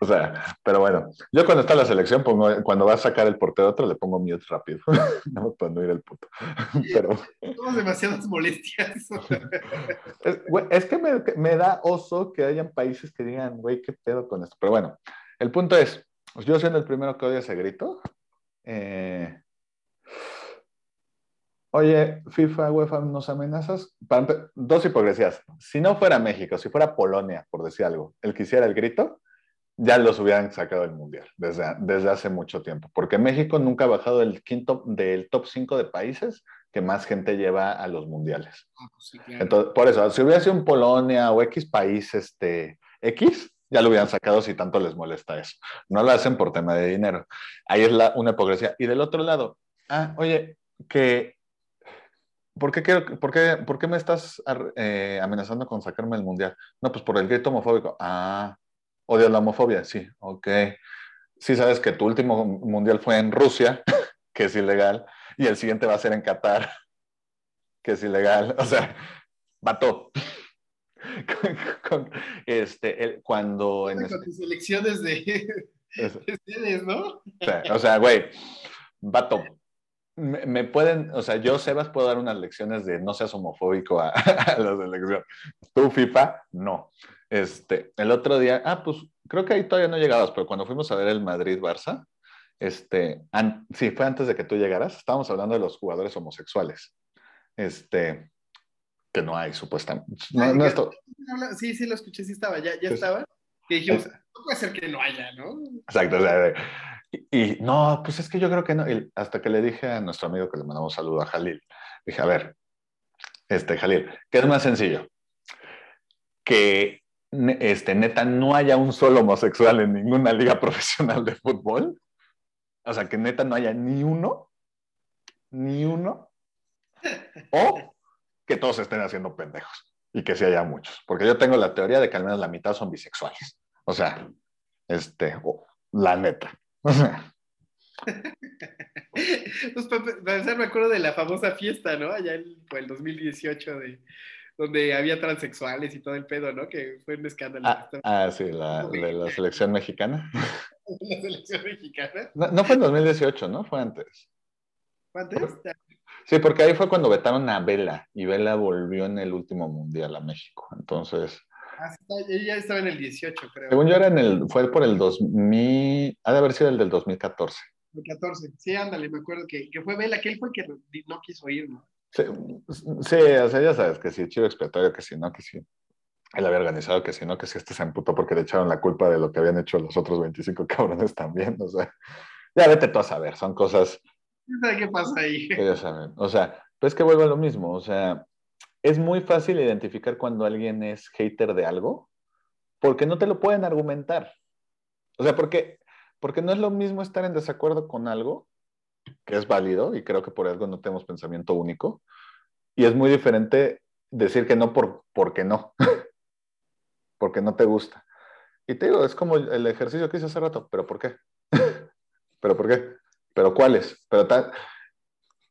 O sea, pero bueno, yo cuando está la selección, pongo, cuando va a sacar el portero otro, le pongo mute rápido. no no ir el puto. Pero. Somos demasiadas molestias. es, que me, me, da oso que hayan países que digan, güey, qué pedo con esto. Pero bueno, el punto es, yo siendo el primero que odia ese grito, eh, Oye, FIFA, UEFA, ¿nos amenazas? dos hipocresías. Si no fuera México, si fuera Polonia, por decir algo, el que hiciera el grito, ya los hubieran sacado del Mundial desde, desde hace mucho tiempo, porque México nunca ha bajado del, quinto, del top 5 de países que más gente lleva a los mundiales. Ah, pues Entonces, por eso, si hubiera sido Polonia o X país este, X, ya lo hubieran sacado si tanto les molesta eso. No lo hacen por tema de dinero. Ahí es la, una hipocresía. Y del otro lado, ah, oye, que ¿Por qué, por, qué, ¿Por qué, me estás eh, amenazando con sacarme del mundial? No, pues por el grito homofóbico. Ah, ¿Odias la homofobia? Sí, ok. Sí sabes que tu último mundial fue en Rusia, que es ilegal, y el siguiente va a ser en Qatar, que es ilegal. O sea, vato. este, cuando... En con tus elecciones de, ustedes, ¿no? O sea, güey, vato, me, pueden, o sea, yo, Sebas, puedo dar unas lecciones de no seas homofóbico a, a las elecciones. Tú, FIFA, no. Este, el otro día, ah, pues creo que ahí todavía no llegabas, pero cuando fuimos a ver el Madrid-Barça, este, sí, fue antes de que tú llegaras, estábamos hablando de los jugadores homosexuales. Este, que no hay, supuestamente. Sí, sí, lo escuché, sí estaba, ya, ya estaba. Que dijimos, no puede ser que no haya, ¿no? Exacto, o sea, y, no, pues es que yo creo que no. hasta que le dije a nuestro amigo que le mandamos saludo a Jalil, dije, a ver, este, Jalil, ¿qué es más sencillo? Que este, neta, no haya un solo homosexual en ninguna liga profesional de fútbol. O sea, que neta no haya ni uno, ni uno, o que todos estén haciendo pendejos y que sí haya muchos. Porque yo tengo la teoría de que al menos la mitad son bisexuales. O sea, este, la neta. O sea. pues para me acuerdo de la famosa fiesta, ¿no? Allá en el 2018 de donde había transexuales y todo el pedo, ¿no? Que fue un escándalo. Ah, ah sí, la, de la selección mexicana. la selección mexicana. No, fue en 2018, ¿no? Fue antes. ¿Fue antes? Sí, porque ahí fue cuando vetaron a Vela y Vela volvió en el último mundial a México. Entonces. Ah, ella estaba en el 18, creo. Según yo era en el, fue por el 2000, ha de haber sido el del 2014. 2014, sí, ándale, me acuerdo que, que fue Vela, que él fue el que no quiso ir, ¿no? Sí, sí, o sea, ya sabes que sí, chivo expiatorio, que sí, no, que sí. Él había organizado que sí, no, que sí, este se emputó porque le echaron la culpa de lo que habían hecho los otros 25 cabrones también, o sea, ya vete tú a saber, son cosas. ¿Qué pasa ahí? ya saben, o sea, pues que vuelvo a lo mismo, o sea, es muy fácil identificar cuando alguien es hater de algo porque no te lo pueden argumentar. O sea, porque, porque no es lo mismo estar en desacuerdo con algo que es válido y creo que por algo no tenemos pensamiento único. Y es muy diferente decir que no por, porque no, porque no te gusta. Y te digo, es como el ejercicio que hice hace rato, pero ¿por qué? ¿Pero por qué? ¿Pero cuáles? Pero tal.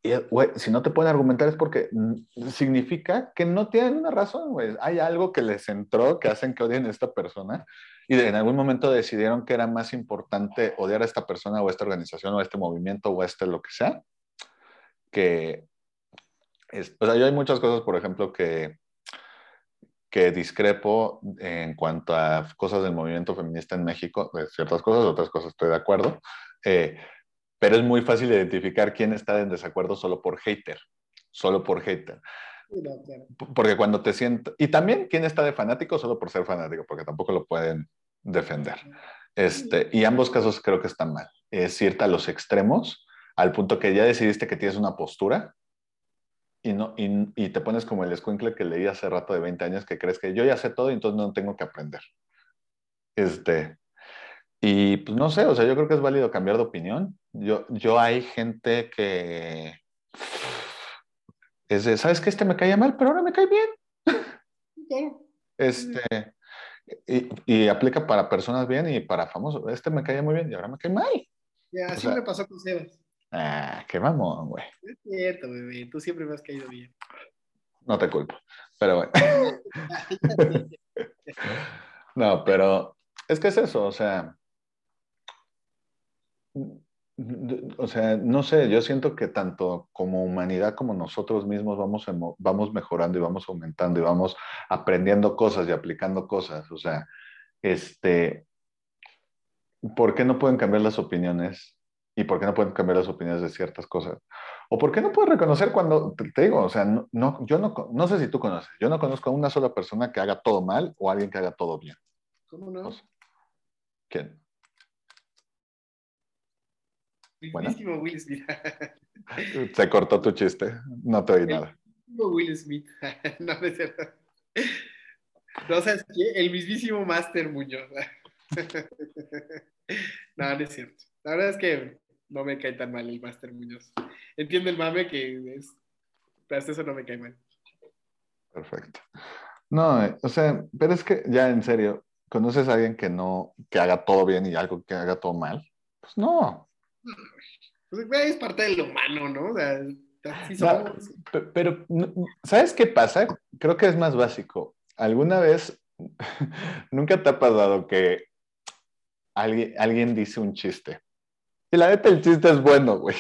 Y, si no te pueden argumentar es porque significa que no tienen una razón, güey. Hay algo que les entró que hacen que odien a esta persona y en algún momento decidieron que era más importante odiar a esta persona o a esta organización o a este movimiento o a este lo que sea, que... o sea, yo hay muchas cosas, por ejemplo, que, que discrepo en cuanto a cosas del movimiento feminista en México, de ciertas cosas, otras cosas estoy de acuerdo, eh, pero es muy fácil identificar quién está en desacuerdo solo por hater, solo por hater. Porque cuando te siento, y también quién está de fanático solo por ser fanático, porque tampoco lo pueden defender. Este, y ambos casos creo que están mal. Es irte a los extremos, al punto que ya decidiste que tienes una postura y, no, y, te pones como el escuincle que leí hace rato de 20 años que crees que yo ya sé todo y entonces no tengo que aprender. Este, y pues no sé, o sea, yo creo que es válido cambiar de opinión. Yo, yo hay gente que es de, ¿sabes que Este me caía mal, pero ahora me cae bien. Este, y, aplica para personas bien y para famosos. Este me caía muy bien y ahora me cae mal. Ya, así me pasó con Sebas. Ah, qué mamón, güey. Es cierto, bebé. Tú siempre me has caído bien. No te culpo. Pero bueno. no, pero es que es eso, o sea. O sea, no sé, yo siento que tanto como humanidad como nosotros mismos vamos, vamos mejorando y vamos aumentando y vamos aprendiendo cosas y aplicando cosas. O sea, este, ¿por qué no pueden cambiar las opiniones? ¿Y por qué no pueden cambiar las opiniones de ciertas cosas? ¿O por qué no puedes reconocer cuando, te, digo, o sea, no, yo no, no sé si tú conoces, yo no conozco a una sola persona que haga todo mal o alguien que haga todo bien. ¿Cómo no? ¿Quién? Mismísimo Will Smith. Se cortó tu chiste, no te oí nada. Will Smith. no, no es cierto. No, ¿sabes qué? El mismísimo Master Muñoz. no, no es cierto. La verdad es que no me cae tan mal el Master Muñoz. Entiendo el mame que es, pero hasta eso no me cae mal. Perfecto. No, o sea, pero es que ya en serio, ¿conoces a alguien que no, que haga todo bien y algo que haga todo mal? Pues no, pues, es parte de lo humano, ¿no? pero, ¿sabes qué pasa? Creo que es más básico. ¿Alguna vez nunca te ha pasado que alguien, alguien dice un chiste? Y la neta, el chiste es bueno, güey.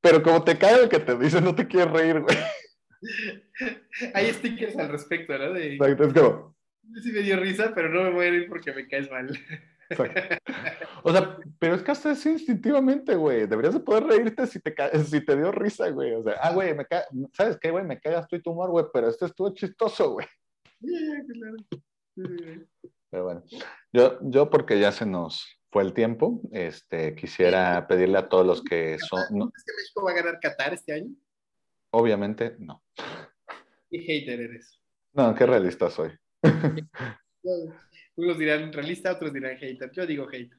Pero como te cae el que te dice, no te quieres reír, güey. Hay stickers al respecto, ¿no? De... Exacto, es como... Sí me dio risa, pero no me voy a reír porque me caes mal. O sea, pero es que hasta es instintivamente, güey. Deberías de poder reírte si te, si te dio risa, güey. O sea, ah, güey, me ¿sabes qué, güey? Me cagas tú y tu humor, güey, pero esto estuvo chistoso, güey. Pero bueno, yo, yo porque ya se nos fue el tiempo, este, quisiera pedirle a todos los que son... ¿No ¿Es que México va a ganar Qatar este año? Obviamente, no. ¿Qué hater eres? No, qué realista soy. Unos dirán realista, otros dirán hater. Yo digo hater.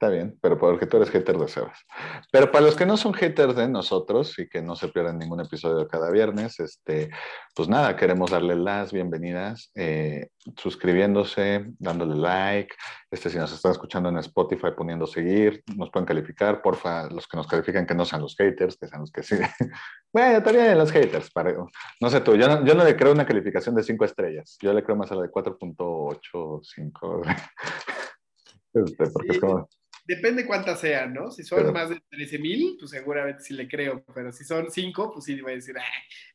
Está bien, pero porque tú eres hater de Sebas. Pero para los que no son haters de nosotros y que no se pierdan ningún episodio cada viernes, este, pues nada, queremos darle las bienvenidas, eh, suscribiéndose, dándole like. Este, si nos están escuchando en Spotify, poniendo seguir, nos pueden calificar. Porfa, los que nos califican que no sean los haters, que sean los que sí. bueno, también los haters. no sé tú, yo no, yo no le creo una calificación de cinco estrellas. Yo le creo más a la de 4.85. Este, porque es como... Depende cuántas sean, ¿no? Si son más de 13 mil, pues seguramente sí le creo, pero si son 5, pues sí voy a decir,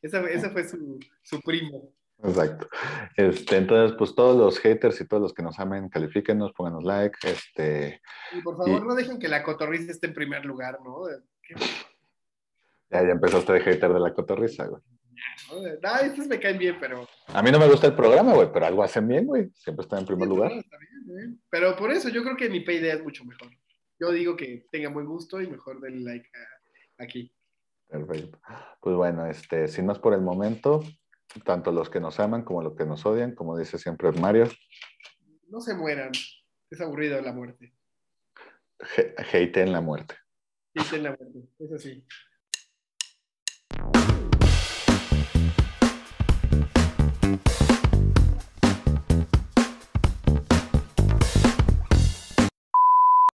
ese, ese fue su, su primo. Exacto. Este, entonces, pues todos los haters y todos los que nos amen, califíquenos, pónganos like. Este, y por favor, no dejen que la cotorriza esté en primer lugar, ¿no? Ya, ya empezaste de hater de la cotorriza, güey. No, estos me caen bien, pero. A mí no me gusta el programa, güey, pero algo hacen bien, güey. Siempre están en primer lugar. Pero por eso yo creo que mi idea es mucho mejor. Yo digo que tenga buen gusto y mejor denle like aquí. Perfecto. Pues bueno, este, sin más por el momento, tanto los que nos aman como los que nos odian, como dice siempre Mario. No se mueran. Es aburrido la muerte. hate en la muerte. Hate en la muerte, eso sí.